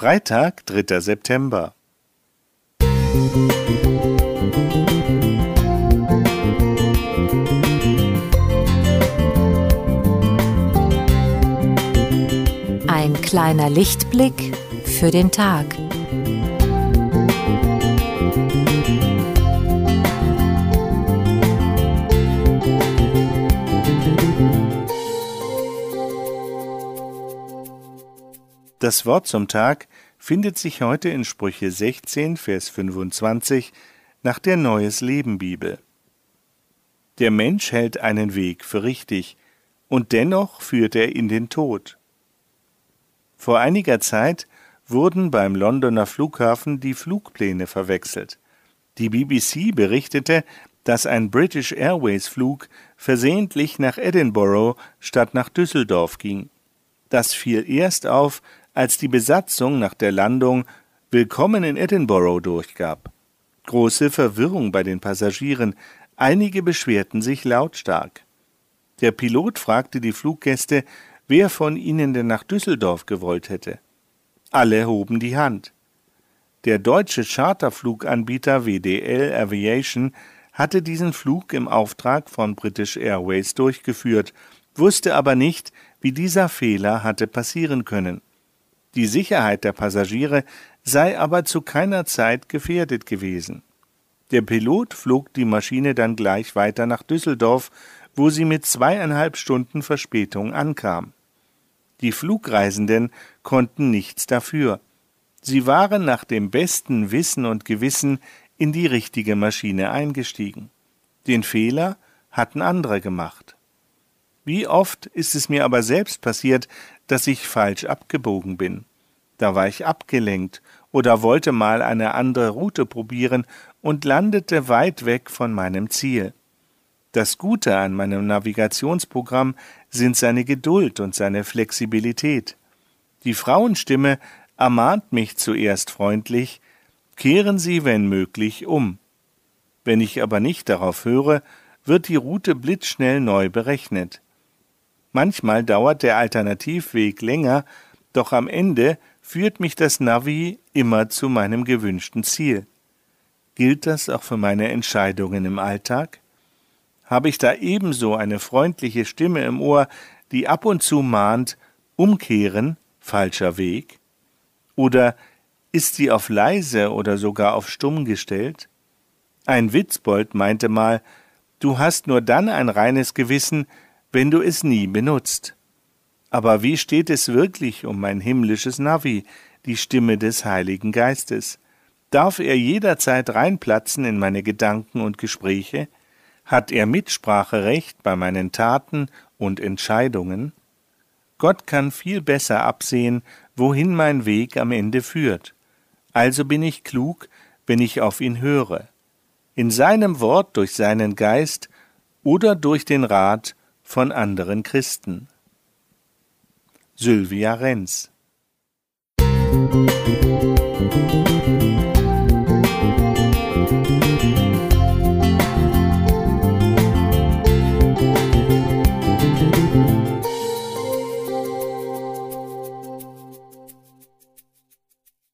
Freitag, 3. September. Ein kleiner Lichtblick für den Tag. Das Wort zum Tag findet sich heute in Sprüche 16, Vers 25 nach der Neues Leben Bibel. Der Mensch hält einen Weg für richtig, und dennoch führt er in den Tod. Vor einiger Zeit wurden beim Londoner Flughafen die Flugpläne verwechselt. Die BBC berichtete, dass ein British Airways Flug versehentlich nach Edinburgh statt nach Düsseldorf ging. Das fiel erst auf, als die Besatzung nach der Landung Willkommen in Edinburgh durchgab. Große Verwirrung bei den Passagieren, einige beschwerten sich lautstark. Der Pilot fragte die Fluggäste, wer von ihnen denn nach Düsseldorf gewollt hätte. Alle hoben die Hand. Der deutsche Charterfluganbieter WDL Aviation hatte diesen Flug im Auftrag von British Airways durchgeführt, wusste aber nicht, wie dieser Fehler hatte passieren können. Die Sicherheit der Passagiere sei aber zu keiner Zeit gefährdet gewesen. Der Pilot flog die Maschine dann gleich weiter nach Düsseldorf, wo sie mit zweieinhalb Stunden Verspätung ankam. Die Flugreisenden konnten nichts dafür. Sie waren nach dem besten Wissen und Gewissen in die richtige Maschine eingestiegen. Den Fehler hatten andere gemacht. Wie oft ist es mir aber selbst passiert, dass ich falsch abgebogen bin. Da war ich abgelenkt oder wollte mal eine andere Route probieren und landete weit weg von meinem Ziel. Das Gute an meinem Navigationsprogramm sind seine Geduld und seine Flexibilität. Die Frauenstimme ermahnt mich zuerst freundlich, kehren Sie, wenn möglich, um. Wenn ich aber nicht darauf höre, wird die Route blitzschnell neu berechnet. Manchmal dauert der Alternativweg länger, doch am Ende führt mich das Navi immer zu meinem gewünschten Ziel. Gilt das auch für meine Entscheidungen im Alltag? Habe ich da ebenso eine freundliche Stimme im Ohr, die ab und zu mahnt, umkehren, falscher Weg? Oder ist sie auf leise oder sogar auf stumm gestellt? Ein Witzbold meinte mal, du hast nur dann ein reines Gewissen, wenn du es nie benutzt. Aber wie steht es wirklich um mein himmlisches Navi, die Stimme des Heiligen Geistes? Darf er jederzeit reinplatzen in meine Gedanken und Gespräche? Hat er Mitspracherecht bei meinen Taten und Entscheidungen? Gott kann viel besser absehen, wohin mein Weg am Ende führt. Also bin ich klug, wenn ich auf ihn höre. In seinem Wort durch seinen Geist oder durch den Rat von anderen Christen. Sylvia Renz Musik